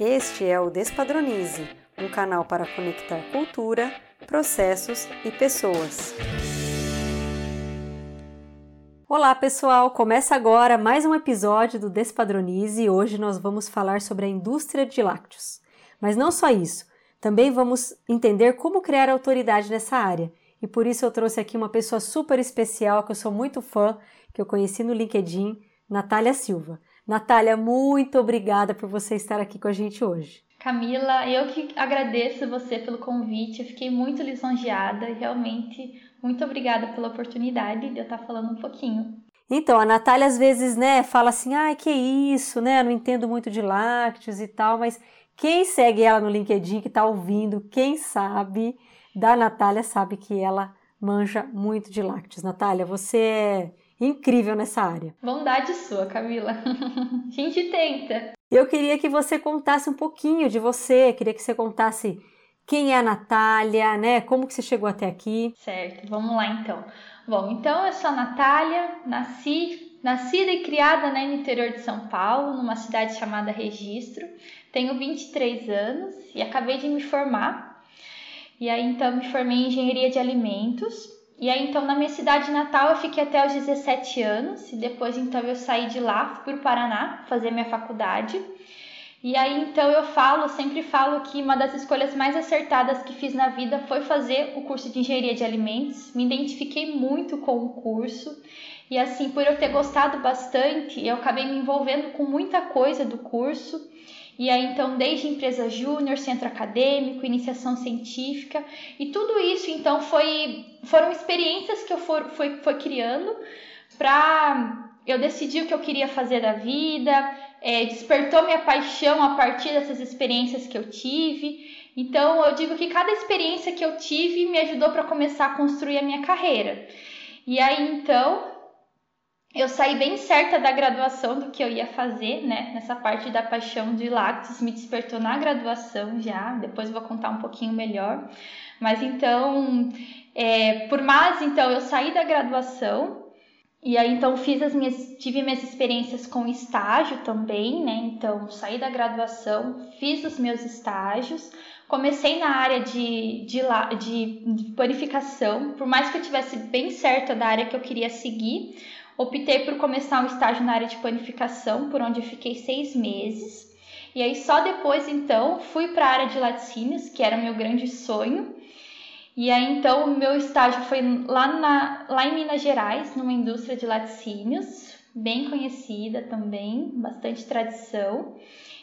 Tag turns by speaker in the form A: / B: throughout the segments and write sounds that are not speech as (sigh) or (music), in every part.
A: Este é o Despadronize, um canal para conectar cultura, processos e pessoas. Olá pessoal, começa agora mais um episódio do Despadronize e hoje nós vamos falar sobre a indústria de lácteos. Mas não só isso, também vamos entender como criar autoridade nessa área. E por isso eu trouxe aqui uma pessoa super especial que eu sou muito fã, que eu conheci no LinkedIn, Natália Silva. Natália, muito obrigada por você estar aqui com a gente hoje.
B: Camila, eu que agradeço você pelo convite, eu fiquei muito lisonjeada e realmente muito obrigada pela oportunidade de eu estar falando um pouquinho.
A: Então, a Natália às vezes, né, fala assim, ai, que isso, né, não entendo muito de lácteos e tal, mas quem segue ela no LinkedIn, que está ouvindo, quem sabe da Natália, sabe que ela manja muito de lácteos. Natália, você é incrível nessa área.
B: Bondade sua, Camila. (laughs) a gente tenta.
A: Eu queria que você contasse um pouquinho de você, queria que você contasse quem é a Natália, né? Como que você chegou até aqui?
B: Certo, vamos lá então. Bom, então eu sou a Natália, nasci, nascida e criada né, no interior de São Paulo, numa cidade chamada Registro. Tenho 23 anos e acabei de me formar. E aí então me formei em engenharia de alimentos e aí, então, na minha cidade natal, eu fiquei até os 17 anos, e depois, então, eu saí de lá, fui para o Paraná fazer minha faculdade. E aí, então, eu falo, sempre falo que uma das escolhas mais acertadas que fiz na vida foi fazer o curso de engenharia de alimentos. Me identifiquei muito com o curso. E assim, por eu ter gostado bastante, eu acabei me envolvendo com muita coisa do curso. E aí, então, desde empresa júnior, centro acadêmico, iniciação científica, e tudo isso, então, foi, foram experiências que eu for, foi, foi criando para eu decidir o que eu queria fazer da vida, é, despertou minha paixão a partir dessas experiências que eu tive. Então, eu digo que cada experiência que eu tive me ajudou para começar a construir a minha carreira. E aí, então, eu saí bem certa da graduação do que eu ia fazer, né? Nessa parte da paixão de lácteos me despertou na graduação já. Depois vou contar um pouquinho melhor. Mas então, é, por mais então eu saí da graduação e aí então fiz as minhas, tive minhas experiências com estágio também, né? Então saí da graduação, fiz os meus estágios. Comecei na área de, de, de, panificação, por mais que eu tivesse bem certa da área que eu queria seguir, Optei por começar um estágio na área de panificação, por onde eu fiquei seis meses. E aí só depois então fui para a área de laticínios, que era meu grande sonho. E aí então o meu estágio foi lá, na, lá em Minas Gerais, numa indústria de laticínios, bem conhecida também, bastante tradição.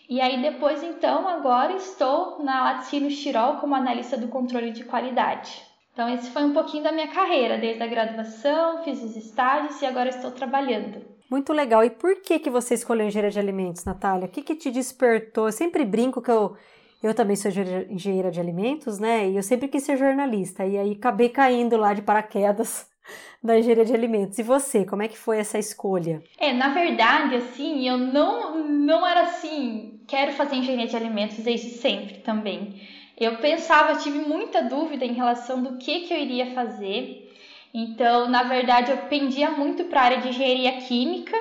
B: E aí depois então agora estou na Laticínios Tirol como analista do controle de qualidade. Então, esse foi um pouquinho da minha carreira, desde a graduação, fiz os estágios e agora estou trabalhando.
A: Muito legal. E por que, que você escolheu engenharia de alimentos, Natália? O que, que te despertou? Eu sempre brinco que eu, eu também sou engenheira de alimentos, né? E eu sempre quis ser jornalista. E aí acabei caindo lá de paraquedas (laughs) na engenharia de alimentos. E você, como é que foi essa escolha?
B: É, na verdade, assim, eu não, não era assim, quero fazer engenharia de alimentos desde sempre também. Eu pensava, tive muita dúvida em relação do que, que eu iria fazer. Então, na verdade, eu pendia muito para a área de engenharia química.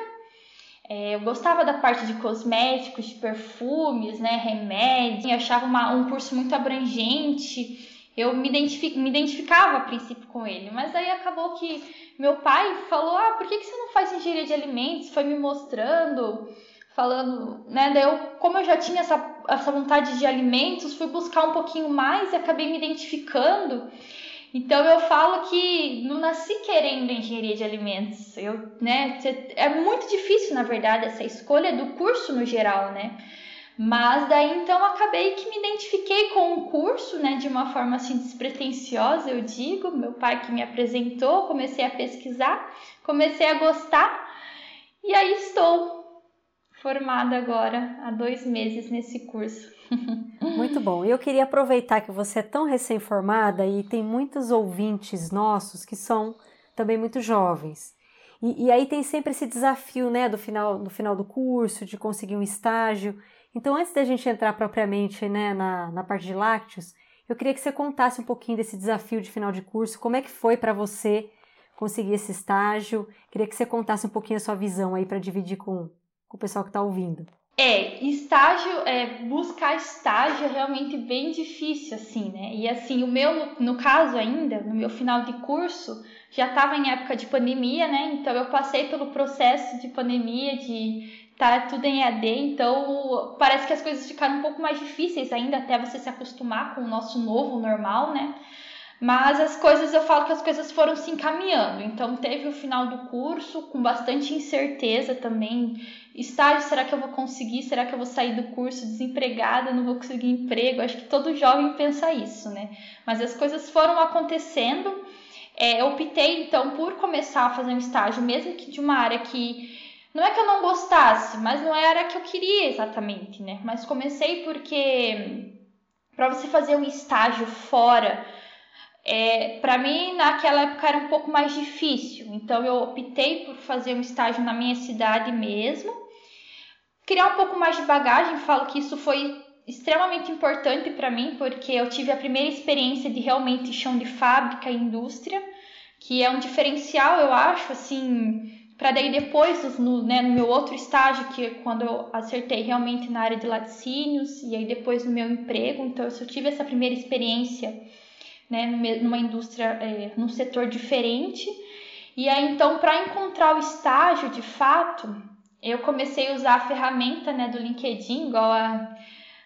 B: É, eu gostava da parte de cosméticos, de perfumes, né, remédios. Eu achava uma, um curso muito abrangente. Eu me, identific, me identificava a princípio com ele, mas aí acabou que meu pai falou: Ah, por que, que você não faz engenharia de alimentos? Foi me mostrando falando, né? Daí eu, como eu já tinha essa, essa vontade de alimentos, fui buscar um pouquinho mais e acabei me identificando. Então eu falo que não nasci querendo engenharia de alimentos. Eu, né, é muito difícil, na verdade, essa escolha do curso no geral, né? Mas daí então acabei que me identifiquei com o curso, né, de uma forma assim despretensiosa, eu digo, meu pai que me apresentou, comecei a pesquisar, comecei a gostar e aí estou formada agora há dois meses nesse curso. (laughs)
A: Muito bom. Eu queria aproveitar que você é tão recém-formada e tem muitos ouvintes nossos que são também muito jovens. E, e, aí tem sempre esse desafio, né, do final, do final do curso, de conseguir um estágio. Então, antes da gente entrar propriamente, né, na, na parte de lácteos, eu queria que você contasse um pouquinho desse desafio de final de curso, como é que foi para você conseguir esse estágio. Queria que você contasse um pouquinho a sua visão aí para dividir com, com o pessoal que está ouvindo.
B: É, estágio, é, buscar estágio é realmente bem difícil, assim, né? E assim, o meu, no, caso ainda, no meu final de curso, já estava em época de pandemia, né? Então eu passei pelo processo de pandemia, de tá tudo em EAD, então parece que as coisas ficaram um pouco mais difíceis ainda até você se acostumar com o nosso novo normal, né? Mas as coisas, eu falo que as coisas foram se encaminhando. Então, teve o final do curso com bastante incerteza também. Estágio, será que eu vou conseguir? Será que eu vou sair do curso desempregada? Não vou conseguir emprego? Acho que todo jovem pensa isso, né? Mas as coisas foram acontecendo. É, eu optei, então, por começar a fazer um estágio, mesmo que de uma área que não é que eu não gostasse, mas não era a que eu queria exatamente, né? Mas comecei porque para você fazer um estágio fora é, para mim, naquela época era um pouco mais difícil, então eu optei por fazer um estágio na minha cidade mesmo, criar um pouco mais de bagagem. Falo que isso foi extremamente importante para mim, porque eu tive a primeira experiência de realmente chão de fábrica e indústria, que é um diferencial, eu acho, assim, para daí depois, no, né, no meu outro estágio, que é quando eu acertei realmente na área de laticínios, e aí depois no meu emprego, então eu tive essa primeira experiência né, numa indústria, é, num setor diferente. E aí, então, para encontrar o estágio de fato, eu comecei a usar a ferramenta né, do LinkedIn, igual a,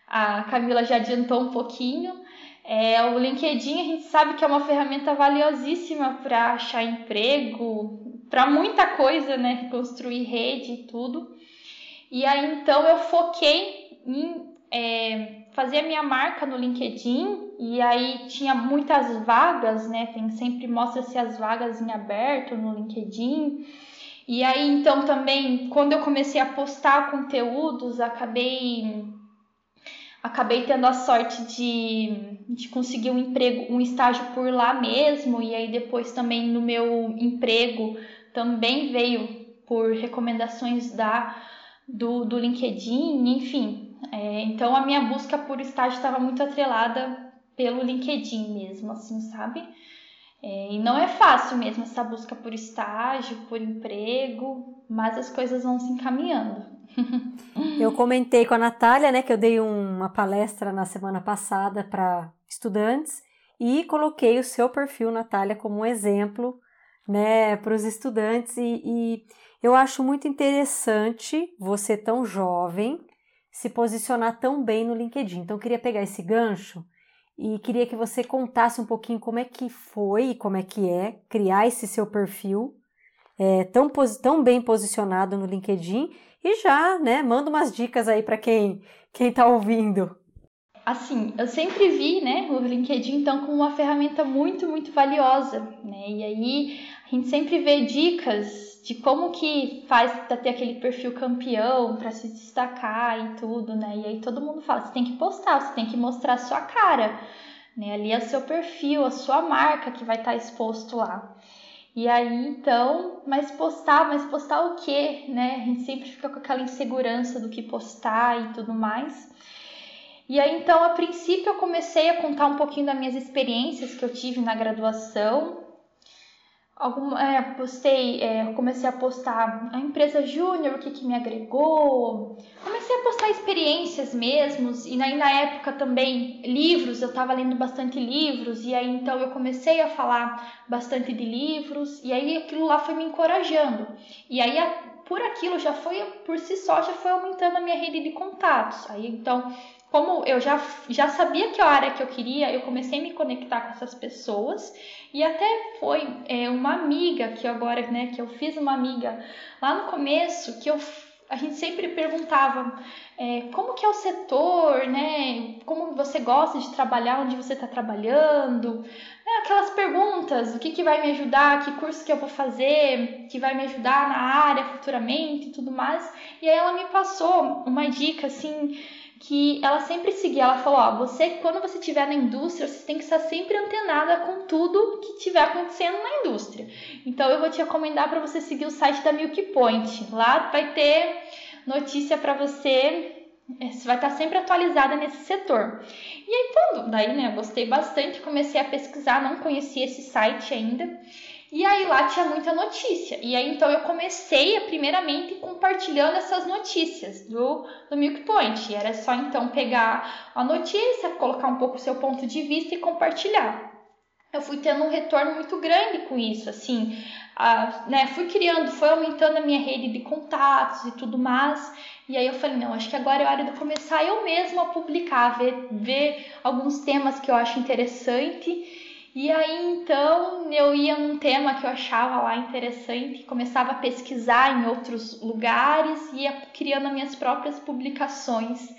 B: a Camila já adiantou um pouquinho. É, o LinkedIn a gente sabe que é uma ferramenta valiosíssima para achar emprego, para muita coisa, né? Construir rede e tudo. E aí então eu foquei em é, fazer a minha marca no LinkedIn e aí tinha muitas vagas, né? Tem sempre mostra-se as vagas em aberto no LinkedIn. E aí então também quando eu comecei a postar conteúdos, acabei acabei tendo a sorte de, de conseguir um emprego, um estágio por lá mesmo, e aí depois também no meu emprego também veio por recomendações da do, do LinkedIn, enfim, é, então a minha busca por estágio estava muito atrelada pelo LinkedIn mesmo, assim, sabe? É, e não é fácil mesmo essa busca por estágio, por emprego, mas as coisas vão se encaminhando. (laughs)
A: eu comentei com a Natália, né, que eu dei uma palestra na semana passada para estudantes e coloquei o seu perfil, Natália, como um exemplo, né, para os estudantes e, e eu acho muito interessante você tão jovem se posicionar tão bem no LinkedIn. Então, eu queria pegar esse gancho e queria que você contasse um pouquinho como é que foi e como é que é criar esse seu perfil é, tão, tão bem posicionado no LinkedIn e já, né, manda umas dicas aí para quem quem está ouvindo.
B: Assim, eu sempre vi, né, o LinkedIn então como uma ferramenta muito, muito valiosa, né? E aí a gente sempre vê dicas de como que faz para ter aquele perfil campeão, para se destacar e tudo, né? E aí todo mundo fala, você tem que postar, você tem que mostrar a sua cara, né? Ali é o seu perfil, a sua marca que vai estar tá exposto lá. E aí então, mas postar, mas postar o quê, né? A gente sempre fica com aquela insegurança do que postar e tudo mais. E aí então, a princípio eu comecei a contar um pouquinho das minhas experiências que eu tive na graduação, algum, é, postei, é, comecei a postar a empresa júnior, o que, que me agregou, comecei a postar experiências mesmos, e aí na época também livros, eu estava lendo bastante livros, e aí então eu comecei a falar bastante de livros, e aí aquilo lá foi me encorajando, e aí a, por aquilo já foi, por si só, já foi aumentando a minha rede de contatos, aí então como eu já, já sabia que área que eu queria, eu comecei a me conectar com essas pessoas. E até foi é, uma amiga que agora, né, que eu fiz uma amiga lá no começo, que eu a gente sempre perguntava é, como que é o setor, né? Como você gosta de trabalhar, onde você está trabalhando, é, aquelas perguntas, o que, que vai me ajudar, que curso que eu vou fazer, que vai me ajudar na área futuramente? e tudo mais. E aí ela me passou uma dica assim que ela sempre seguia, ela falou, ó, você quando você estiver na indústria, você tem que estar sempre antenada com tudo que estiver acontecendo na indústria. Então eu vou te recomendar para você seguir o site da Milk Point. Lá vai ter notícia para você, é, você vai estar sempre atualizada nesse setor. E aí quando, daí, né, eu gostei bastante, comecei a pesquisar, não conhecia esse site ainda. E aí lá tinha muita notícia. E aí então eu comecei, primeiramente, compartilhando essas notícias do, do Milk Point. E era só então pegar a notícia, colocar um pouco o seu ponto de vista e compartilhar. Eu fui tendo um retorno muito grande com isso, assim, a, né, fui criando, foi aumentando a minha rede de contatos e tudo mais. E aí eu falei, não, acho que agora é hora de começar eu mesma a publicar, ver, ver alguns temas que eu acho interessante e aí então eu ia num tema que eu achava lá interessante, começava a pesquisar em outros lugares, ia criando as minhas próprias publicações.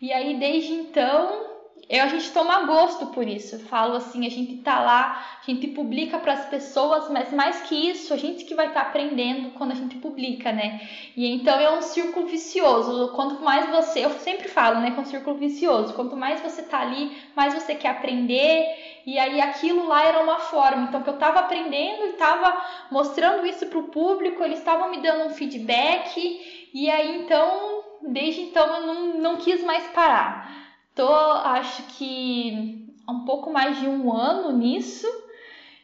B: E aí desde então eu, a gente toma gosto por isso. Eu falo assim, a gente tá lá, a gente publica para as pessoas, mas mais que isso, a gente que vai estar tá aprendendo quando a gente publica, né? E então é um círculo vicioso. Quanto mais você, eu sempre falo, né, que é um círculo vicioso. Quanto mais você tá ali, mais você quer aprender. E aí aquilo lá era uma forma, então que eu tava aprendendo e tava mostrando isso pro público, eles estavam me dando um feedback. E aí então, desde então eu não, não quis mais parar. Tô, acho que um pouco mais de um ano nisso.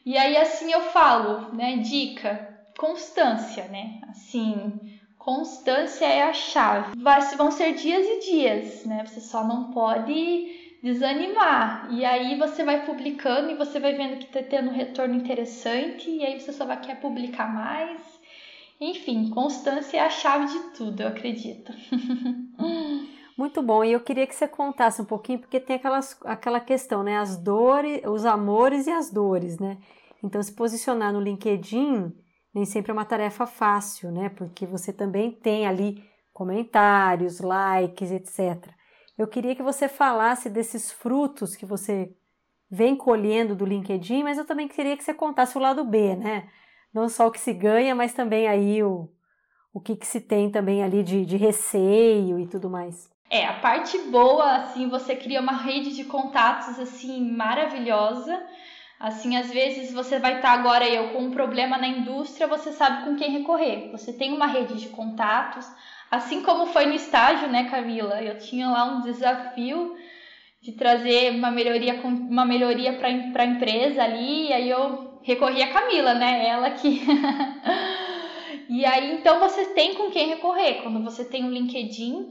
B: E aí assim eu falo, né? Dica, constância, né? Assim, constância é a chave. Vai, vão ser dias e dias, né? Você só não pode desanimar. E aí você vai publicando e você vai vendo que tá tendo um retorno interessante e aí você só vai querer publicar mais. Enfim, constância é a chave de tudo, eu acredito. (laughs)
A: Muito bom. E eu queria que você contasse um pouquinho, porque tem aquelas, aquela questão, né? As dores, os amores e as dores, né? Então, se posicionar no LinkedIn nem sempre é uma tarefa fácil, né? Porque você também tem ali comentários, likes, etc. Eu queria que você falasse desses frutos que você vem colhendo do LinkedIn, mas eu também queria que você contasse o lado B, né? Não só o que se ganha, mas também aí o, o que, que se tem também ali de, de receio e tudo mais.
B: É, a parte boa, assim, você cria uma rede de contatos, assim, maravilhosa. Assim, às vezes você vai estar agora eu com um problema na indústria, você sabe com quem recorrer. Você tem uma rede de contatos, assim como foi no estágio, né, Camila? Eu tinha lá um desafio de trazer uma melhoria uma melhoria para a empresa ali, e aí eu recorri a Camila, né? Ela que (laughs) E aí então você tem com quem recorrer. Quando você tem um LinkedIn,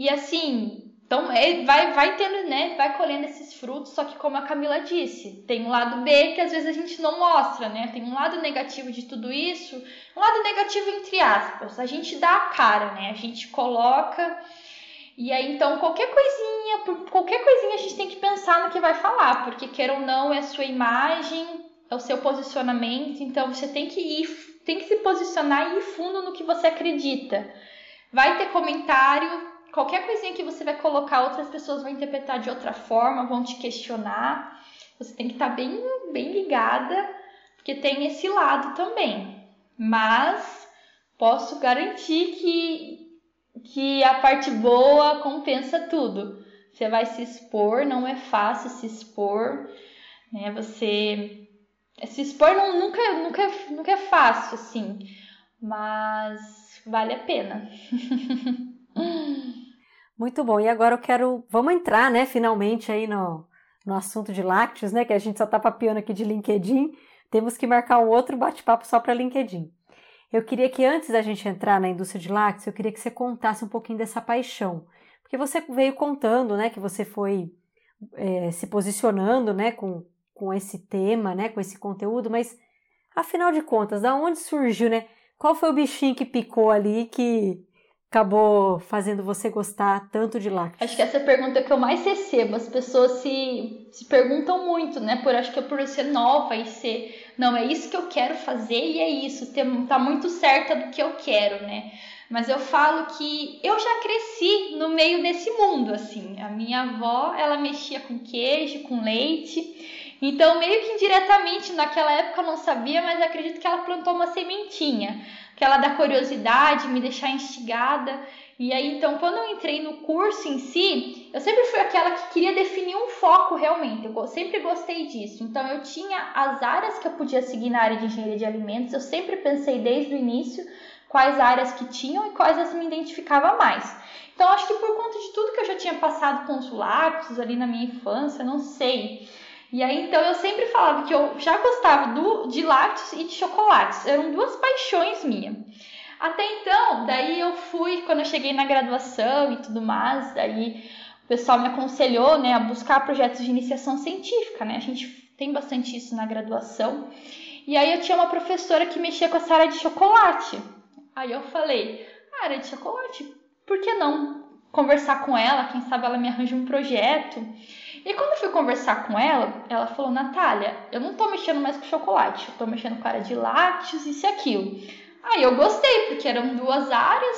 B: e assim, então é, vai, vai tendo, né? Vai colhendo esses frutos, só que como a Camila disse, tem um lado B que às vezes a gente não mostra, né? Tem um lado negativo de tudo isso, um lado negativo entre aspas. A gente dá a cara, né? A gente coloca. E aí, então, qualquer coisinha, qualquer coisinha a gente tem que pensar no que vai falar, porque quer ou não, é a sua imagem, é o seu posicionamento, então você tem que ir, tem que se posicionar e ir fundo no que você acredita. Vai ter comentário, qualquer coisinha que você vai colocar, outras pessoas vão interpretar de outra forma, vão te questionar. Você tem que estar tá bem, bem ligada, porque tem esse lado também. Mas posso garantir que, que a parte boa compensa tudo. Você vai se expor, não é fácil se expor, né? Você se expor não, nunca, nunca, nunca é fácil, assim, mas vale a pena. (laughs)
A: Muito bom. E agora eu quero. Vamos entrar, né, finalmente aí no, no assunto de lácteos, né? Que a gente só tá papiando aqui de LinkedIn. Temos que marcar um outro bate-papo só para LinkedIn. Eu queria que antes da gente entrar na indústria de lácteos, eu queria que você contasse um pouquinho dessa paixão. Porque você veio contando, né, que você foi é, se posicionando, né, com, com esse tema, né, com esse conteúdo, mas afinal de contas, da onde surgiu, né? Qual foi o bichinho que picou ali que acabou fazendo você gostar tanto de lácteos?
B: Acho que essa é a pergunta que eu mais recebo. As pessoas se, se perguntam muito, né? Por acho que é por ser nova e ser, não, é isso que eu quero fazer e é isso, tá muito certa do que eu quero, né? Mas eu falo que eu já cresci no meio desse mundo, assim. A minha avó, ela mexia com queijo, com leite. Então, meio que indiretamente, naquela época eu não sabia, mas acredito que ela plantou uma sementinha aquela da curiosidade, me deixar instigada. E aí, então, quando eu entrei no curso em si, eu sempre fui aquela que queria definir um foco realmente. Eu sempre gostei disso. Então, eu tinha as áreas que eu podia seguir na área de engenharia de alimentos. Eu sempre pensei desde o início quais áreas que tinham e quais as me identificava mais. Então, acho que por conta de tudo que eu já tinha passado com os lápis ali na minha infância, não sei. E aí então eu sempre falava que eu já gostava do, de lácteos e de chocolates, eram duas paixões minhas. Até então, daí eu fui, quando eu cheguei na graduação e tudo mais, daí o pessoal me aconselhou, né, a buscar projetos de iniciação científica, né? A gente tem bastante isso na graduação. E aí eu tinha uma professora que mexia com essa área de chocolate. Aí eu falei, ah, área de chocolate, por que não conversar com ela? Quem sabe ela me arranja um projeto. E quando eu fui conversar com ela, ela falou, Natália, eu não tô mexendo mais com chocolate, eu tô mexendo com área de lácteos, isso e aquilo. Aí eu gostei, porque eram duas áreas.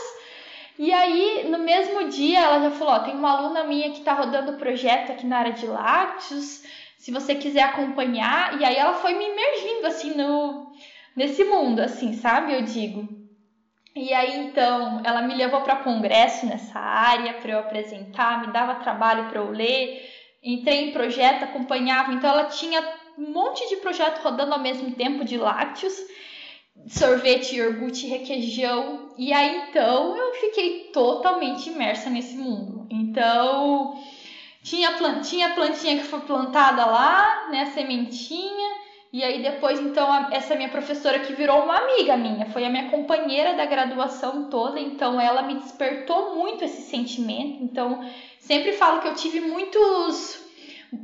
B: E aí, no mesmo dia, ela já falou: ó, tem uma aluna minha que está rodando projeto aqui na área de lácteos, se você quiser acompanhar. E aí ela foi me imergindo, assim, no, nesse mundo, assim, sabe? Eu digo. E aí, então, ela me levou para congresso nessa área para eu apresentar, me dava trabalho para eu ler. Entrei em projeto, acompanhava. Então, ela tinha um monte de projeto rodando ao mesmo tempo de lácteos sorvete, iogurte, requeijão. E aí então eu fiquei totalmente imersa nesse mundo. Então tinha plantinha, plantinha que foi plantada lá, né, sementinha. E aí depois então essa minha professora que virou uma amiga minha, foi a minha companheira da graduação toda, então ela me despertou muito esse sentimento. Então sempre falo que eu tive muitos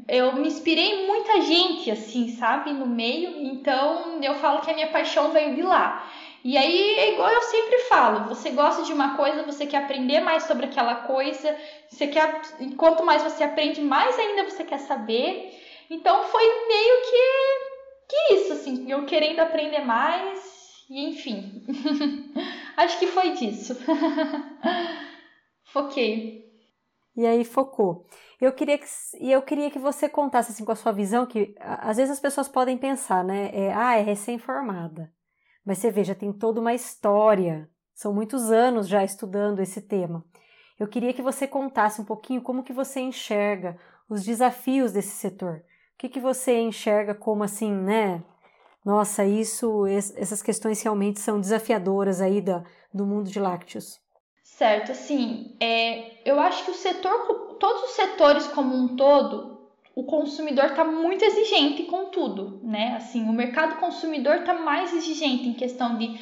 B: eu me inspirei em muita gente, assim, sabe, no meio, então eu falo que a minha paixão veio de lá. E aí é igual eu sempre falo, você gosta de uma coisa, você quer aprender mais sobre aquela coisa, você quer, quanto mais você aprende, mais ainda você quer saber. Então foi meio que que isso, assim, eu querendo aprender mais, e enfim. (laughs) Acho que foi disso. (laughs) Foquei.
A: E aí focou. Eu queria que, eu queria que você contasse assim com a sua visão que às vezes as pessoas podem pensar, né? É, ah, é recém-formada. Mas você veja, tem toda uma história. São muitos anos já estudando esse tema. Eu queria que você contasse um pouquinho como que você enxerga os desafios desse setor. O que que você enxerga como assim, né? Nossa, isso, essas questões realmente são desafiadoras aí da, do mundo de lácteos.
B: Certo, assim, é, eu acho que o setor, todos os setores como um todo, o consumidor está muito exigente com tudo, né? Assim, o mercado consumidor está mais exigente em questão de,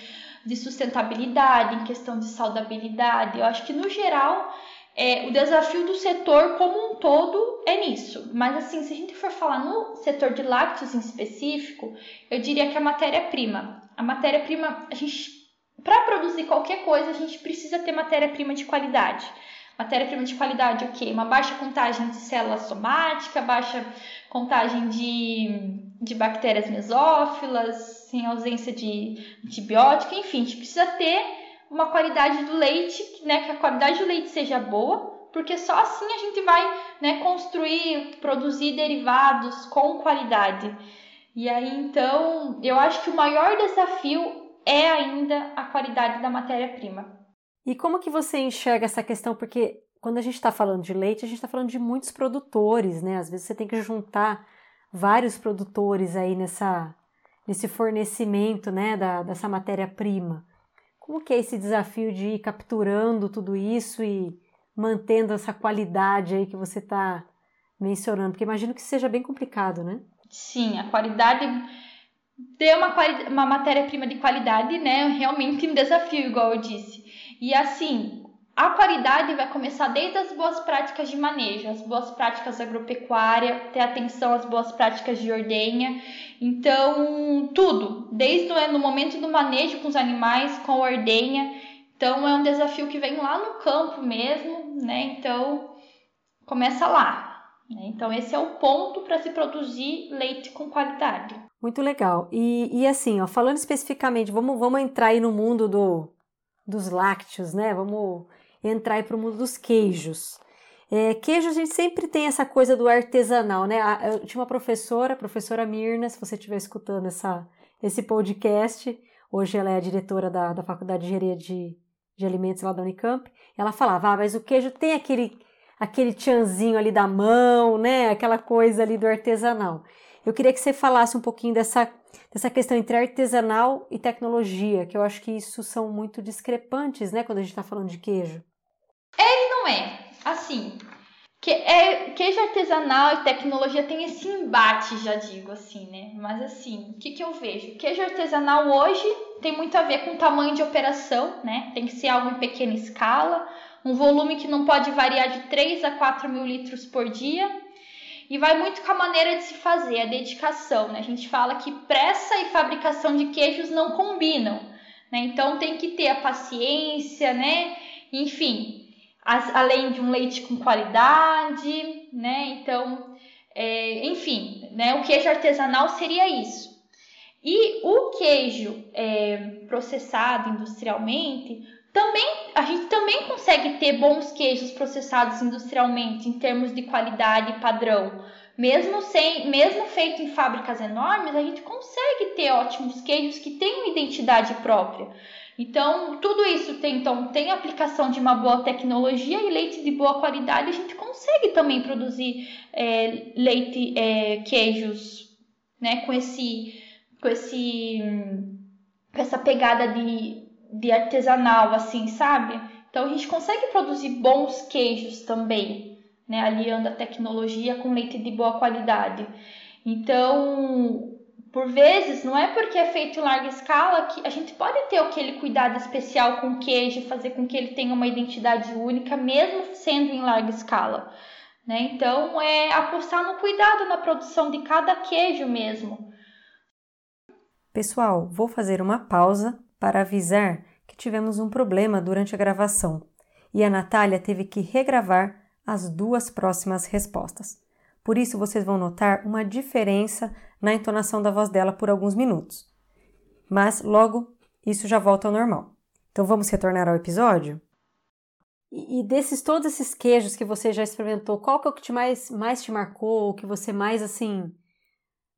B: de sustentabilidade, em questão de saudabilidade. Eu acho que no geral é, o desafio do setor como um todo é nisso. Mas assim, se a gente for falar no setor de lácteos em específico, eu diria que a matéria-prima. A matéria-prima, a gente para produzir qualquer coisa, a gente precisa ter matéria-prima de qualidade. Matéria-prima de qualidade, o quê? Uma baixa contagem de célula somática, baixa contagem de, de bactérias mesófilas, sem ausência de antibiótico, enfim, a gente precisa ter uma qualidade do leite, né, que a qualidade do leite seja boa, porque só assim a gente vai né, construir, produzir derivados com qualidade. E aí, então, eu acho que o maior desafio é ainda a qualidade da matéria-prima.
A: E como que você enxerga essa questão? Porque quando a gente está falando de leite, a gente está falando de muitos produtores, né? Às vezes você tem que juntar vários produtores aí nessa, nesse fornecimento, né, da, dessa matéria-prima. Como que é esse desafio de ir capturando tudo isso e mantendo essa qualidade aí que você está mencionando? Porque imagino que seja bem complicado, né?
B: Sim, a qualidade ter uma, uma matéria-prima de qualidade, né? Realmente um desafio, igual eu disse. E assim, a qualidade vai começar desde as boas práticas de manejo, as boas práticas agropecuária, ter atenção às boas práticas de ordenha. Então, tudo, desde o no momento do manejo com os animais, com a ordenha. Então, é um desafio que vem lá no campo mesmo, né? Então, começa lá. Né? Então, esse é o ponto para se produzir leite com qualidade.
A: Muito legal. E, e assim, ó, falando especificamente, vamos, vamos entrar aí no mundo do, dos lácteos, né? Vamos entrar para o mundo dos queijos. É, queijo a gente sempre tem essa coisa do artesanal, né? Eu tinha uma professora, a professora Mirna, se você estiver escutando essa, esse podcast, hoje ela é a diretora da, da Faculdade de Engenharia de, de Alimentos lá da Unicamp, ela falava, ah, mas o queijo tem aquele, aquele tchanzinho ali da mão, né? Aquela coisa ali do artesanal. Eu queria que você falasse um pouquinho dessa, dessa questão entre artesanal e tecnologia, que eu acho que isso são muito discrepantes, né, quando a gente está falando de queijo.
B: É e não é. Assim, que é queijo artesanal e tecnologia tem esse embate, já digo assim, né? Mas assim, o que, que eu vejo? Queijo artesanal hoje tem muito a ver com tamanho de operação, né? Tem que ser algo em pequena escala, um volume que não pode variar de 3 a 4 mil litros por dia. E vai muito com a maneira de se fazer, a dedicação. Né? A gente fala que pressa e fabricação de queijos não combinam. Né? Então tem que ter a paciência, né? Enfim, as, além de um leite com qualidade, né? Então, é, enfim, né? O queijo artesanal seria isso. E o queijo é, processado industrialmente, também a gente também consegue ter bons queijos processados industrialmente em termos de qualidade e padrão. Mesmo sem, mesmo feito em fábricas enormes, a gente consegue ter ótimos queijos que têm uma identidade própria. Então, tudo isso tem, então, tem aplicação de uma boa tecnologia e leite de boa qualidade, a gente consegue também produzir é, leite, é, queijos, né, com esse, com esse, com essa pegada de de artesanal, assim, sabe? Então a gente consegue produzir bons queijos também, né? Aliando a tecnologia com leite de boa qualidade. Então, por vezes, não é porque é feito em larga escala que a gente pode ter aquele cuidado especial com o queijo, fazer com que ele tenha uma identidade única, mesmo sendo em larga escala. Né? Então, é apostar no cuidado na produção de cada queijo mesmo.
A: Pessoal, vou fazer uma pausa para avisar que tivemos um problema durante a gravação e a Natália teve que regravar as duas próximas respostas. Por isso, vocês vão notar uma diferença na entonação da voz dela por alguns minutos. Mas logo isso já volta ao normal. Então vamos retornar ao episódio? E, desses todos esses queijos que você já experimentou, qual que é o que te mais, mais te marcou, o que você mais assim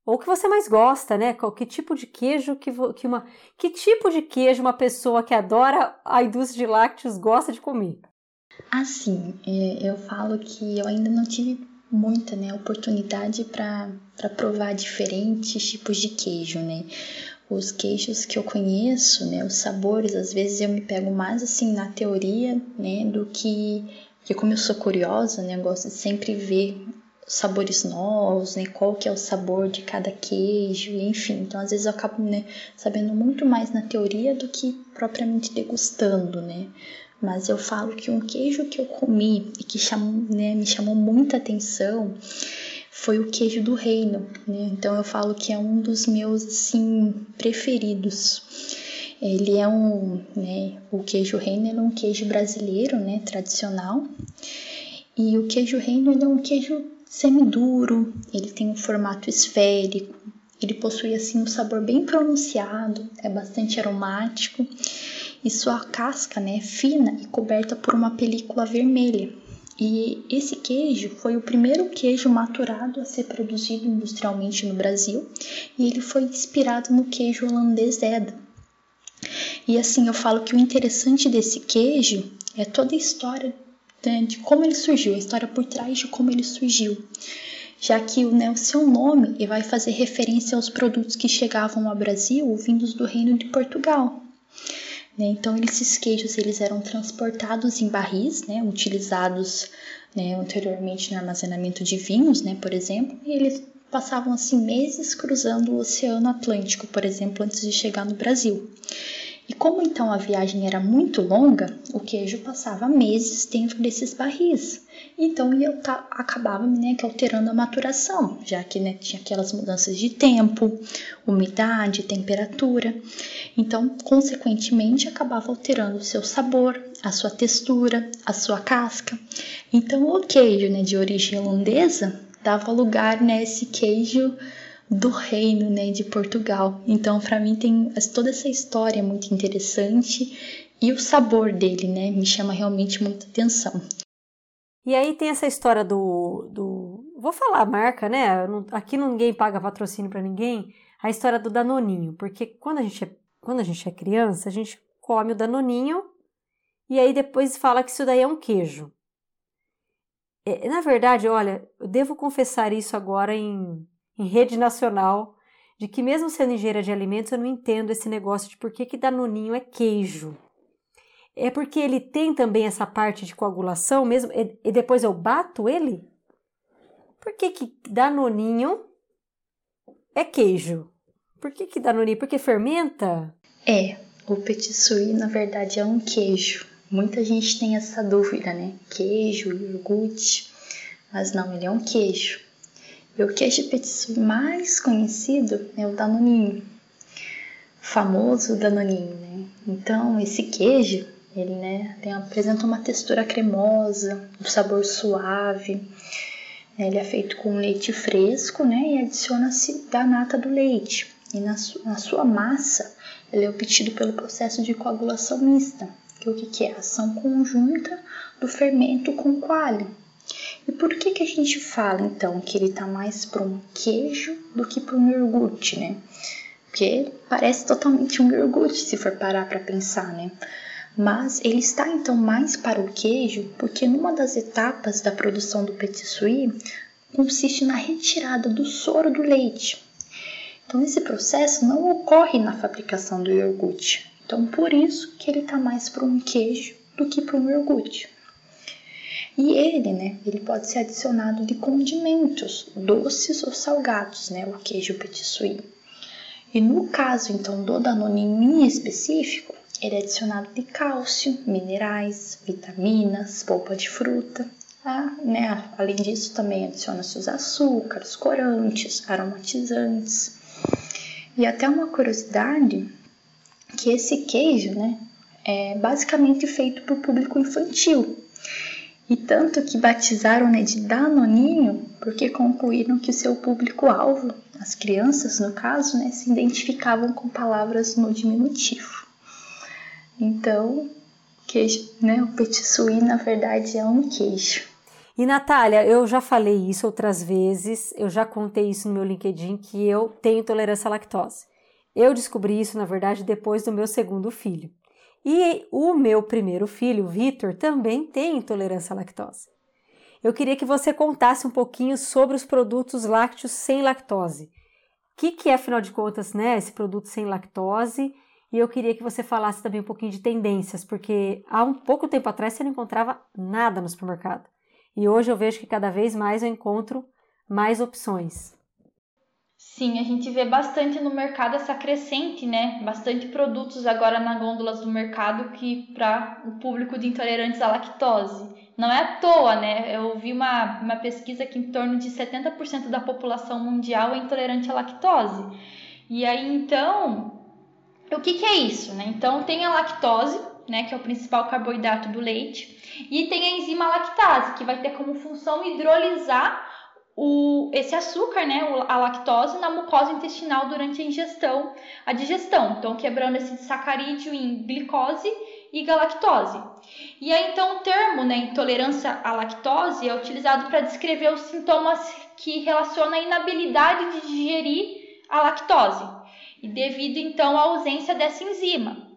A: ou o que você mais gosta, né? Que tipo de queijo que, que uma que tipo de queijo uma pessoa que adora a indústria de lácteos gosta de comer?
C: Assim, eu falo que eu ainda não tive muita né, oportunidade para provar diferentes tipos de queijo, né? Os queijos que eu conheço, né, os sabores, às vezes eu me pego mais assim na teoria, né, do que que como eu sou curiosa, né, eu gosto de sempre ver sabores novos, né? Qual que é o sabor de cada queijo, enfim. Então, às vezes eu acabo, né, sabendo muito mais na teoria do que propriamente degustando, né? Mas eu falo que um queijo que eu comi e que chamou, né, me chamou muita atenção foi o queijo do reino, né? Então eu falo que é um dos meus assim preferidos. Ele é um, né, o queijo reino é um queijo brasileiro, né, tradicional. E o queijo reino é um queijo semiduro, ele tem um formato esférico, ele possui assim um sabor bem pronunciado, é bastante aromático e sua casca né, fina e coberta por uma película vermelha. E esse queijo foi o primeiro queijo maturado a ser produzido industrialmente no Brasil e ele foi inspirado no queijo holandês Edam. E assim eu falo que o interessante desse queijo é toda a história né, de como ele surgiu, a história por trás de como ele surgiu. Já que né, o seu nome vai fazer referência aos produtos que chegavam ao Brasil vindos do reino de Portugal. Né, então, esses queijos eles eram transportados em barris, né, utilizados né, anteriormente no armazenamento de vinhos, né, por exemplo, e eles passavam assim meses cruzando o Oceano Atlântico, por exemplo, antes de chegar no Brasil. E como então a viagem era muito longa, o queijo passava meses dentro desses barris. Então eu acabava né, alterando a maturação, já que né, tinha aquelas mudanças de tempo, umidade, temperatura. Então, consequentemente, acabava alterando o seu sabor, a sua textura, a sua casca. Então, o queijo né, de origem holandesa dava lugar nesse né, queijo do reino né, de Portugal. Então, para mim, tem toda essa história muito interessante e o sabor dele né, me chama realmente muita atenção.
A: E aí tem essa história do. do vou falar a marca, né? Aqui ninguém paga patrocínio para ninguém. A história do Danoninho. Porque quando a, gente é, quando a gente é criança, a gente come o Danoninho e aí depois fala que isso daí é um queijo. É, na verdade, olha, eu devo confessar isso agora em em rede nacional, de que mesmo sendo engenheira de alimentos, eu não entendo esse negócio de por que, que danoninho é queijo. É porque ele tem também essa parte de coagulação mesmo, e, e depois eu bato ele? Por que que danoninho é queijo? Por que que danoninho? Porque fermenta?
C: É, o petit suisse na verdade é um queijo. Muita gente tem essa dúvida, né? Queijo, iogurte, mas não, ele é um queijo. E o queijo suisse mais conhecido é o danoninho, famoso danoninho, né? Então, esse queijo, ele, né, tem, apresenta uma textura cremosa, um sabor suave. Ele é feito com leite fresco, né, e adiciona-se da nata do leite. E na, su na sua massa, ele é obtido pelo processo de coagulação mista, que é o que, que é? Ação conjunta do fermento com o coalho. E por que, que a gente fala então que ele está mais para um queijo do que para um iogurte, né? Porque parece totalmente um iogurte se for parar para pensar, né? Mas ele está então mais para o queijo porque numa das etapas da produção do petit suisse consiste na retirada do soro do leite. Então esse processo não ocorre na fabricação do iogurte. Então por isso que ele está mais para um queijo do que para um iogurte. E ele, né, ele pode ser adicionado de condimentos, doces ou salgados, né, o queijo petit. E no caso, então, do danoninho em específico, ele é adicionado de cálcio, minerais, vitaminas, polpa de fruta. Ah, né? Além disso, também adiciona-se os açúcares, corantes, aromatizantes. E até uma curiosidade, que esse queijo, né, é basicamente feito para o público infantil. E tanto que batizaram né, de Danoninho, porque concluíram que o seu público-alvo, as crianças no caso, né, se identificavam com palavras no diminutivo. Então, queijo, né, o petit suisse na verdade é um queijo.
A: E Natália, eu já falei isso outras vezes, eu já contei isso no meu LinkedIn que eu tenho intolerância à lactose. Eu descobri isso, na verdade, depois do meu segundo filho. E o meu primeiro filho, Vitor, também tem intolerância à lactose. Eu queria que você contasse um pouquinho sobre os produtos lácteos sem lactose. O que, que é, afinal de contas, né, esse produto sem lactose? E eu queria que você falasse também um pouquinho de tendências, porque há um pouco tempo atrás você não encontrava nada no supermercado. E hoje eu vejo que cada vez mais eu encontro mais opções.
B: Sim, a gente vê bastante no mercado essa crescente, né? Bastante produtos agora nas gôndolas do mercado que para o público de intolerantes à lactose. Não é à toa, né? Eu vi uma, uma pesquisa que em torno de 70% da população mundial é intolerante à lactose. E aí então, o que, que é isso, né? Então tem a lactose, né, que é o principal carboidrato do leite, e tem a enzima lactase, que vai ter como função hidrolisar o, esse açúcar, né, a lactose, na mucosa intestinal durante a ingestão, a digestão. Então, quebrando esse sacarídeo em glicose e galactose. E aí, então, o termo né, intolerância à lactose é utilizado para descrever os sintomas que relacionam a inabilidade de digerir a lactose, e devido então à ausência dessa enzima.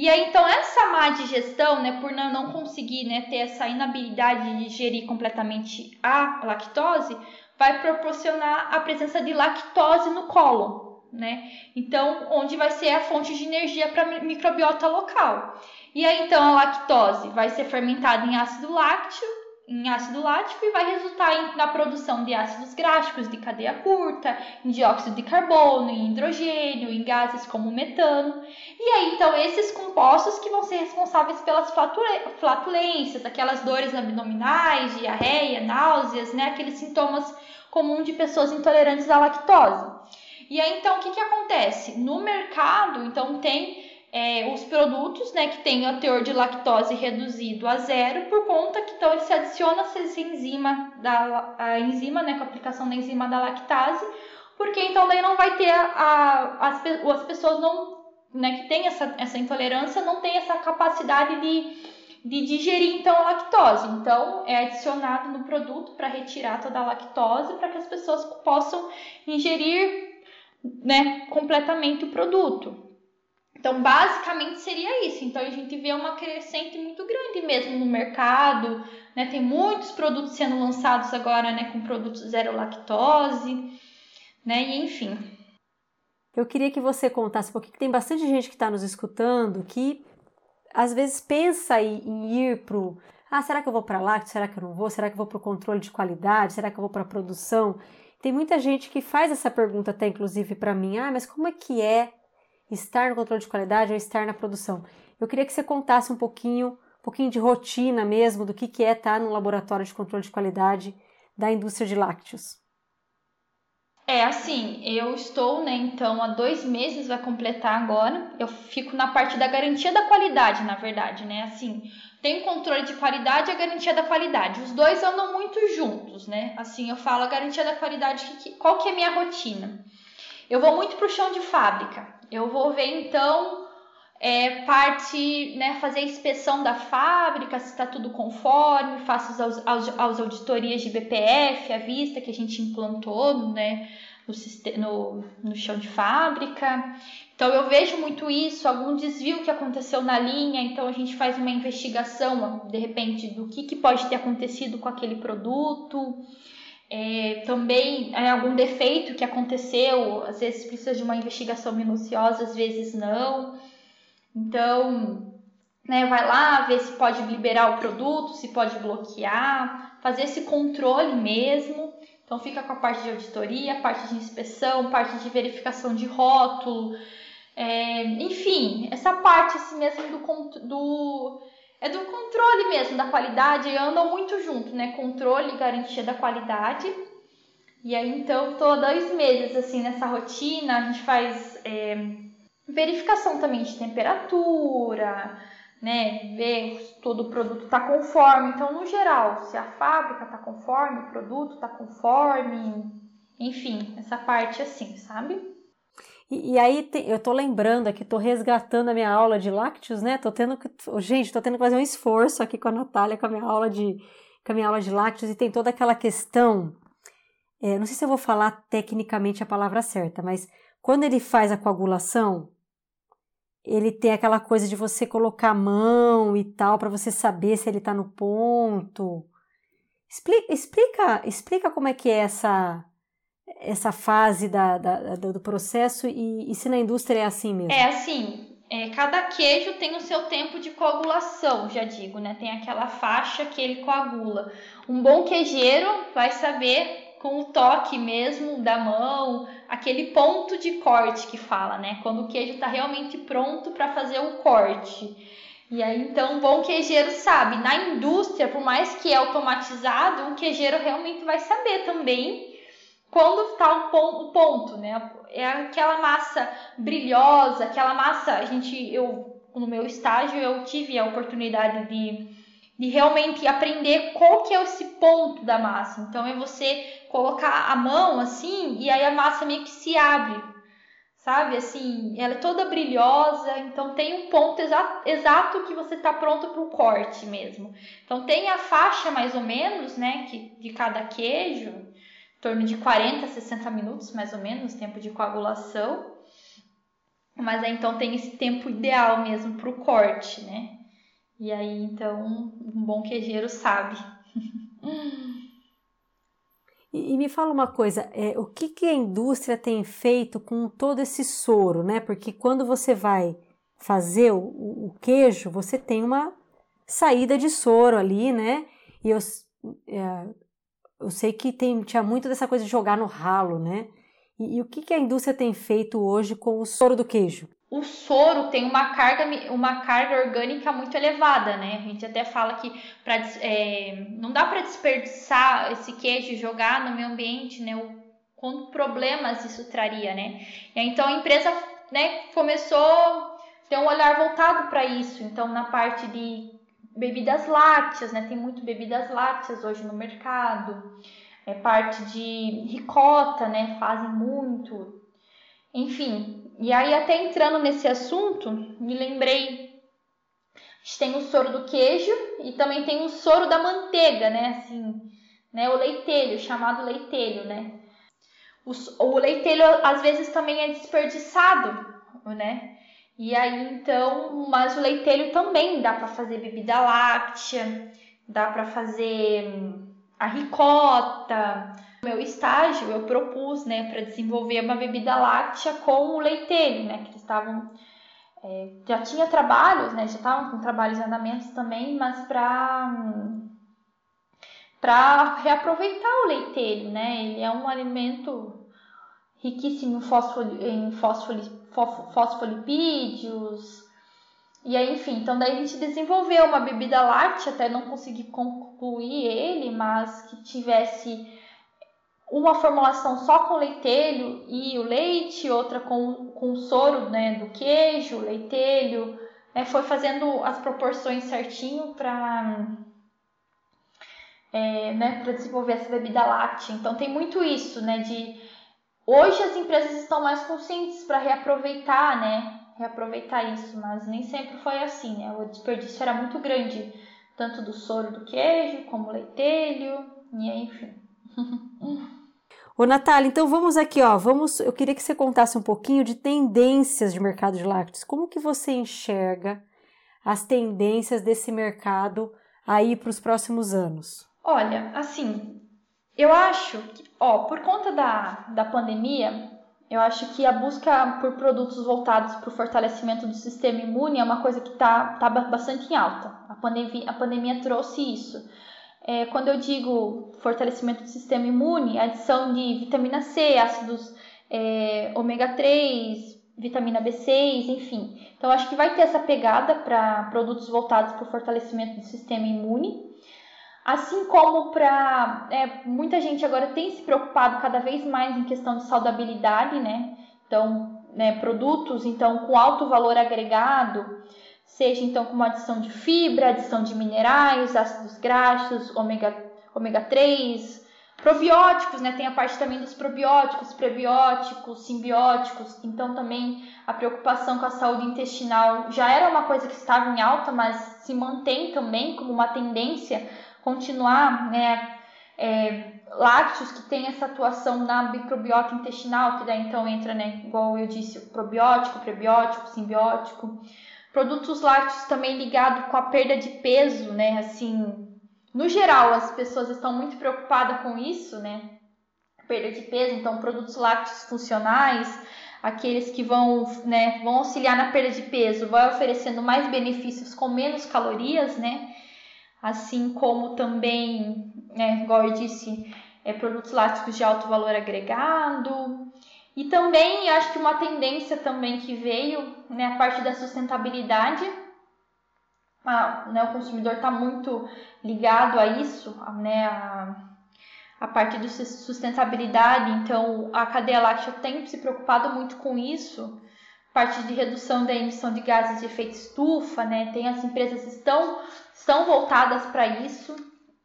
B: E aí, então, essa má digestão, né, por não conseguir né, ter essa inabilidade de digerir completamente a lactose, vai proporcionar a presença de lactose no cólon, né? Então, onde vai ser a fonte de energia para a microbiota local. E aí, então, a lactose vai ser fermentada em ácido lácteo em ácido lático e vai resultar na produção de ácidos gráficos de cadeia curta, em dióxido de carbono, em hidrogênio, em gases como metano. E aí, então, esses compostos que vão ser responsáveis pelas flatulências, aquelas dores abdominais, diarreia, náuseas, né, aqueles sintomas comuns de pessoas intolerantes à lactose. E aí, então, o que, que acontece? No mercado, então, tem é, os produtos né, que têm o teor de lactose reduzido a zero, por conta que então ele se adiciona essa enzima, da, a enzima, né, com a aplicação da enzima da lactase, porque então daí não vai ter a, a as, as pessoas não, né, que têm essa, essa intolerância não tem essa capacidade de, de digerir então a lactose. Então é adicionado no produto para retirar toda a lactose para que as pessoas possam ingerir né, completamente o produto. Então, basicamente seria isso. Então, a gente vê uma crescente muito grande mesmo no mercado, né? Tem muitos produtos sendo lançados agora, né, com produtos zero lactose, né? E enfim.
A: Eu queria que você contasse, porque tem bastante gente que está nos escutando que às vezes pensa em, ir pro ah, será que eu vou para lácteo? Será que eu não vou? Será que eu vou para o controle de qualidade? Será que eu vou para a produção? Tem muita gente que faz essa pergunta até inclusive para mim. Ah, mas como é que é estar no controle de qualidade ou estar na produção? Eu queria que você contasse um pouquinho, um pouquinho de rotina mesmo do que que é estar no laboratório de controle de qualidade da indústria de lácteos.
B: É assim, eu estou, né, então, há dois meses, vai completar agora. Eu fico na parte da garantia da qualidade, na verdade, né? Assim, tem controle de qualidade e a garantia da qualidade. Os dois andam muito juntos, né? Assim, eu falo a garantia da qualidade, qual que é a minha rotina? Eu vou muito para o chão de fábrica. Eu vou ver, então, é, parte, né, fazer a inspeção da fábrica, se está tudo conforme, faço as, as, as, auditorias de BPF à vista que a gente implantou né, no, no, no chão de fábrica. Então eu vejo muito isso, algum desvio que aconteceu na linha, então a gente faz uma investigação, de repente, do que, que pode ter acontecido com aquele produto. É, também é, algum defeito que aconteceu, às vezes precisa de uma investigação minuciosa, às vezes não. Então, né, vai lá ver se pode liberar o produto, se pode bloquear, fazer esse controle mesmo. Então, fica com a parte de auditoria, parte de inspeção, parte de verificação de rótulo, é, enfim, essa parte assim mesmo do, do é do controle mesmo da qualidade, andam muito junto, né? Controle e garantia da qualidade. E aí então tô dois meses assim nessa rotina, a gente faz é, verificação também de temperatura, né? Ver se todo o produto está conforme. Então, no geral, se a fábrica está conforme, o produto está conforme, enfim, essa parte assim, sabe?
A: E, e aí te, eu tô lembrando aqui, tô resgatando a minha aula de lácteos, né? Tô tendo que, gente, tô tendo que fazer um esforço aqui com a Natália, com a minha aula de, com a minha aula de lácteos, e tem toda aquela questão. É, não sei se eu vou falar tecnicamente a palavra certa, mas quando ele faz a coagulação, ele tem aquela coisa de você colocar a mão e tal para você saber se ele está no ponto. Explica, explica, explica como é que é essa essa fase da, da, do processo e, e, se na indústria é assim mesmo.
B: É assim, é, cada queijo tem o seu tempo de coagulação, já digo, né? Tem aquela faixa que ele coagula. Um bom queijeiro vai saber com o toque mesmo da mão, aquele ponto de corte que fala, né? Quando o queijo está realmente pronto para fazer o corte. E aí, então, um bom queijeiro sabe. Na indústria, por mais que é automatizado, um queijeiro realmente vai saber também quando está o ponto, ponto, né? É aquela massa brilhosa, aquela massa. A gente, eu, no meu estágio, eu tive a oportunidade de de realmente aprender qual que é esse ponto da massa. Então é você colocar a mão assim e aí a massa meio que se abre, sabe? Assim, ela é toda brilhosa, então tem um ponto exato, exato que você está pronto para o corte mesmo. Então tem a faixa mais ou menos, né, que de cada queijo, em torno de 40 a 60 minutos mais ou menos, tempo de coagulação. Mas aí então tem esse tempo ideal mesmo para o corte, né? E aí, então, um bom queijeiro sabe. (laughs)
A: e, me fala uma coisa, é, o que, que a indústria tem feito com todo esse soro, né? Porque quando você vai fazer o, o queijo, você tem uma saída de soro ali, né? E eu, é, eu sei que tem, tinha muito dessa coisa de jogar no ralo, né? E, e o que, que a indústria tem feito hoje com o soro do queijo?
B: o soro tem uma carga, uma carga orgânica muito elevada, né? A gente até fala que pra, é, não dá para desperdiçar esse queijo e jogar no meio ambiente, né? O quanto problemas isso traria, né? Então a empresa né, começou a ter um olhar voltado para isso. Então, na parte de bebidas lácteas, né? Tem muito bebidas lácteas hoje no mercado. É parte de ricota, né? Fazem muito. Enfim, e aí até entrando nesse assunto, me lembrei, a gente tem o soro do queijo e também tem o soro da manteiga, né? Assim, né? O leitelho, chamado leitelho, né? O, o leitelho às vezes também é desperdiçado, né? E aí então, mas o leitelho também dá para fazer bebida láctea, dá para fazer hum, a ricota, meu estágio, eu propus, né, para desenvolver uma bebida láctea com o leitelho, né, que eles estavam é, já tinha trabalhos, né? Já estavam com trabalhos em andamento também, mas para para reaproveitar o leiteiro, né? Ele é um alimento riquíssimo em, fosfoli, em fosfoli, fosfolipídios. E aí, enfim, então daí a gente desenvolveu uma bebida láctea, até não consegui concluir ele, mas que tivesse uma formulação só com leitelho e o leite, outra com, com o soro né, do queijo, leitelho. É, foi fazendo as proporções certinho para é, né, desenvolver essa bebida láctea. Então tem muito isso, né? De hoje as empresas estão mais conscientes para reaproveitar, né? Reaproveitar isso, mas nem sempre foi assim, né? O desperdício era muito grande, tanto do soro do queijo, como leitelho, e enfim.
A: Ô, Natália, então vamos aqui, ó. Vamos, eu queria que você contasse um pouquinho de tendências de mercado de lácteos. Como que você enxerga as tendências desse mercado aí para os próximos anos?
B: Olha, assim, eu acho que, ó, por conta da, da pandemia, eu acho que a busca por produtos voltados para o fortalecimento do sistema imune é uma coisa que está tá bastante em alta. A pandemia, a pandemia trouxe isso. É, quando eu digo fortalecimento do sistema imune, adição de vitamina C, ácidos é, ômega 3, vitamina B6, enfim. Então, acho que vai ter essa pegada para produtos voltados para o fortalecimento do sistema imune. Assim como para. É, muita gente agora tem se preocupado cada vez mais em questão de saudabilidade, né? Então, né, produtos então com alto valor agregado seja então com uma adição de fibra, adição de minerais, ácidos graxos, ômega, ômega 3, probióticos, né? Tem a parte também dos probióticos, prebióticos, simbióticos. Então também a preocupação com a saúde intestinal já era uma coisa que estava em alta, mas se mantém também como uma tendência continuar, né? É, lácteos que tem essa atuação na microbiota intestinal, que daí então entra, né, igual eu disse, probiótico, prebiótico, simbiótico. Produtos lácteos também ligado com a perda de peso, né? Assim, no geral, as pessoas estão muito preocupadas com isso, né? Perda de peso, então produtos lácteos funcionais, aqueles que vão, né, vão auxiliar na perda de peso, vai oferecendo mais benefícios com menos calorias, né? Assim como também, né, igual eu disse, é, produtos lácteos de alto valor agregado, e também acho que uma tendência também que veio, né, a parte da sustentabilidade. A, né, o consumidor está muito ligado a isso, a, né, a, a parte de sustentabilidade, então a cadeia láctea tem se preocupado muito com isso, parte de redução da emissão de gases de efeito estufa, né, tem as empresas estão, estão voltadas para isso,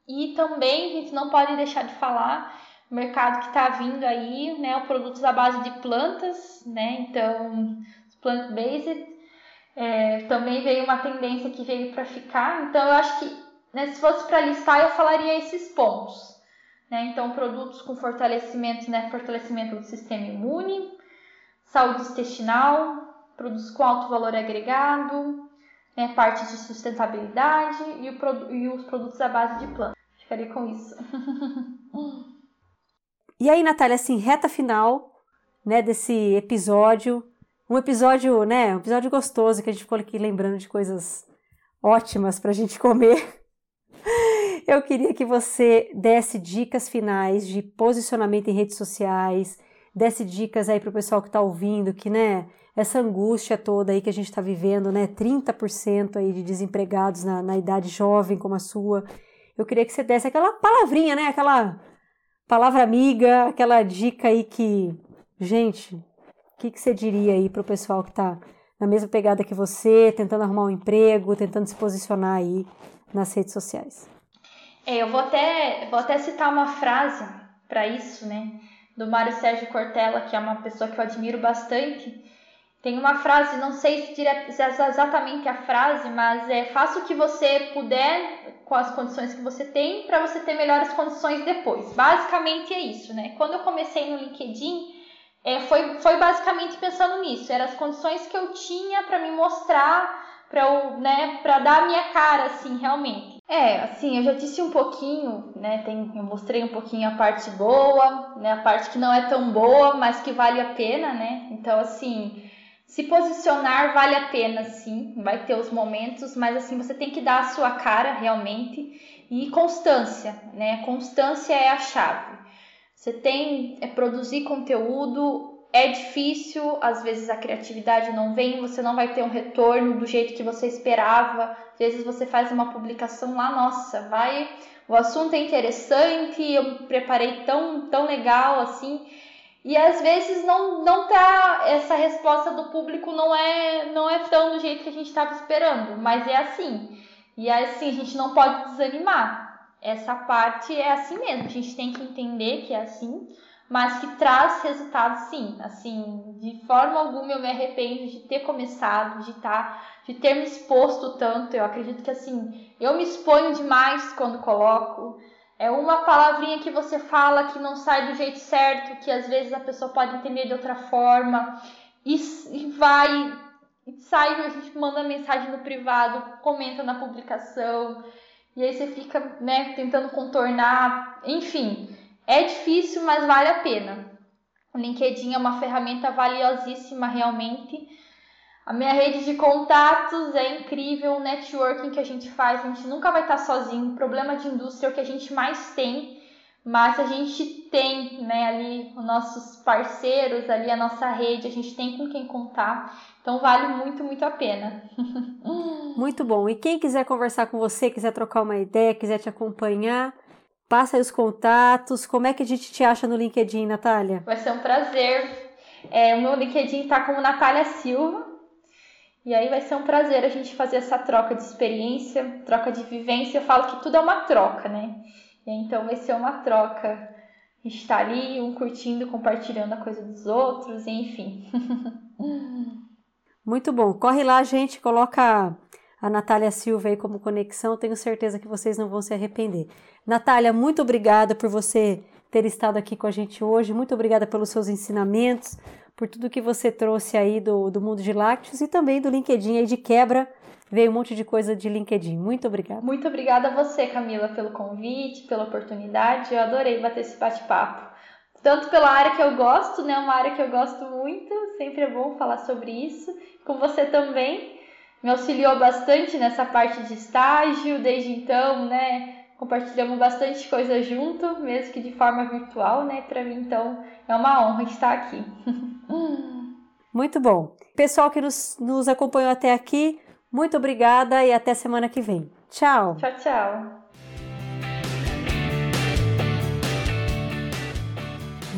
B: e também a gente não pode deixar de falar mercado que está vindo aí, né, produtos à base de plantas, né, então plant-based, é, também veio uma tendência que veio para ficar, então eu acho que né, se fosse para listar eu falaria esses pontos, né, então produtos com fortalecimento, né, fortalecimento do sistema imune, saúde intestinal, produtos com alto valor agregado, né, parte de sustentabilidade e, o, e os produtos à base de plantas. Ficaria com isso. (laughs)
A: E aí, Natália, assim, reta final, né, desse episódio. Um episódio, né, um episódio gostoso que a gente ficou aqui lembrando de coisas ótimas pra gente comer. (laughs) Eu queria que você desse dicas finais de posicionamento em redes sociais, desse dicas aí pro pessoal que tá ouvindo, que, né, essa angústia toda aí que a gente está vivendo, né, 30% aí de desempregados na, na idade jovem como a sua. Eu queria que você desse aquela palavrinha, né, aquela palavra amiga, aquela dica aí que, gente, o que, que você diria aí para o pessoal que está na mesma pegada que você, tentando arrumar um emprego, tentando se posicionar aí nas redes sociais?
B: É, eu vou até, vou até citar uma frase para isso, né? Do Mário Sérgio Cortella, que é uma pessoa que eu admiro bastante. Tem uma frase, não sei se, é exatamente a frase, mas é faça o que você puder com as condições que você tem para você ter melhores condições depois. Basicamente é isso, né? Quando eu comecei no LinkedIn, é, foi, foi basicamente pensando nisso. Eram as condições que eu tinha para me mostrar, para né, dar a minha cara, assim, realmente. É, assim, eu já disse um pouquinho, né? Tem, eu mostrei um pouquinho a parte boa, né? A parte que não é tão boa, mas que vale a pena, né? Então, assim, se posicionar vale a pena, sim, vai ter os momentos, mas assim você tem que dar a sua cara realmente e constância, né? Constância é a chave. Você tem é produzir conteúdo, é difícil, às vezes a criatividade não vem, você não vai ter um retorno do jeito que você esperava. Às vezes você faz uma publicação lá, nossa, vai, o assunto é interessante, eu preparei tão tão legal assim, e às vezes não não tá essa resposta do público não é não é tão do jeito que a gente estava esperando, mas é assim. E assim, a gente não pode desanimar. Essa parte é assim mesmo, a gente tem que entender que é assim, mas que traz resultados sim. Assim, de forma alguma eu me arrependo de ter começado, de tá, de ter me exposto tanto. Eu acredito que assim, eu me exponho demais quando coloco. É uma palavrinha que você fala que não sai do jeito certo, que às vezes a pessoa pode entender de outra forma, e, e vai, e sai, a gente manda mensagem no privado, comenta na publicação, e aí você fica, né, tentando contornar, enfim, é difícil, mas vale a pena. O LinkedIn é uma ferramenta valiosíssima realmente a minha rede de contatos é incrível, o networking que a gente faz, a gente nunca vai estar sozinho. O problema de indústria é o que a gente mais tem, mas a gente tem né, ali os nossos parceiros, ali a nossa rede, a gente tem com quem contar. Então vale muito, muito a pena. (laughs)
A: muito bom. E quem quiser conversar com você, quiser trocar uma ideia, quiser te acompanhar, passa aí os contatos. Como é que a gente te acha no LinkedIn, Natália?
B: Vai ser um prazer. É, o meu LinkedIn está como Natália Silva. E aí vai ser um prazer a gente fazer essa troca de experiência, troca de vivência. Eu falo que tudo é uma troca, né? E então vai ser uma troca. A gente tá ali, um curtindo, compartilhando a coisa dos outros, enfim. (laughs)
A: Muito bom. Corre lá, gente, coloca a Natália Silva aí como conexão. Tenho certeza que vocês não vão se arrepender. Natália, muito obrigada por você ter estado aqui com a gente hoje. Muito obrigada pelos seus ensinamentos por tudo que você trouxe aí do, do mundo de lácteos e também do LinkedIn aí de quebra. Veio um monte de coisa de LinkedIn. Muito obrigada.
B: Muito obrigada a você, Camila, pelo convite, pela oportunidade. Eu adorei bater esse bate-papo. Tanto pela área que eu gosto, né? Uma área que eu gosto muito. Sempre é bom falar sobre isso. Com você também. Me auxiliou bastante nessa parte de estágio. Desde então, né? compartilhamos bastante coisa junto, mesmo que de forma virtual, né? Para mim, então, é uma honra estar aqui. (laughs)
A: Muito bom. Pessoal que nos, nos acompanhou até aqui, muito obrigada e até semana que vem. Tchau.
B: Tchau, tchau.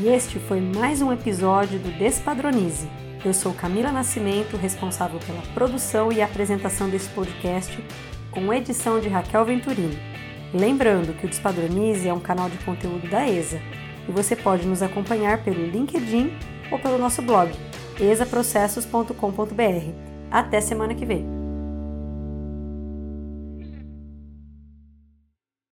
A: E este foi mais um episódio do Despadronize. Eu sou Camila Nascimento, responsável pela produção e apresentação desse podcast, com edição de Raquel Venturini. Lembrando que o Despadronize é um canal de conteúdo da ESA e você pode nos acompanhar pelo LinkedIn ou pelo nosso blog esaprocessos.com.br. Até semana que vem!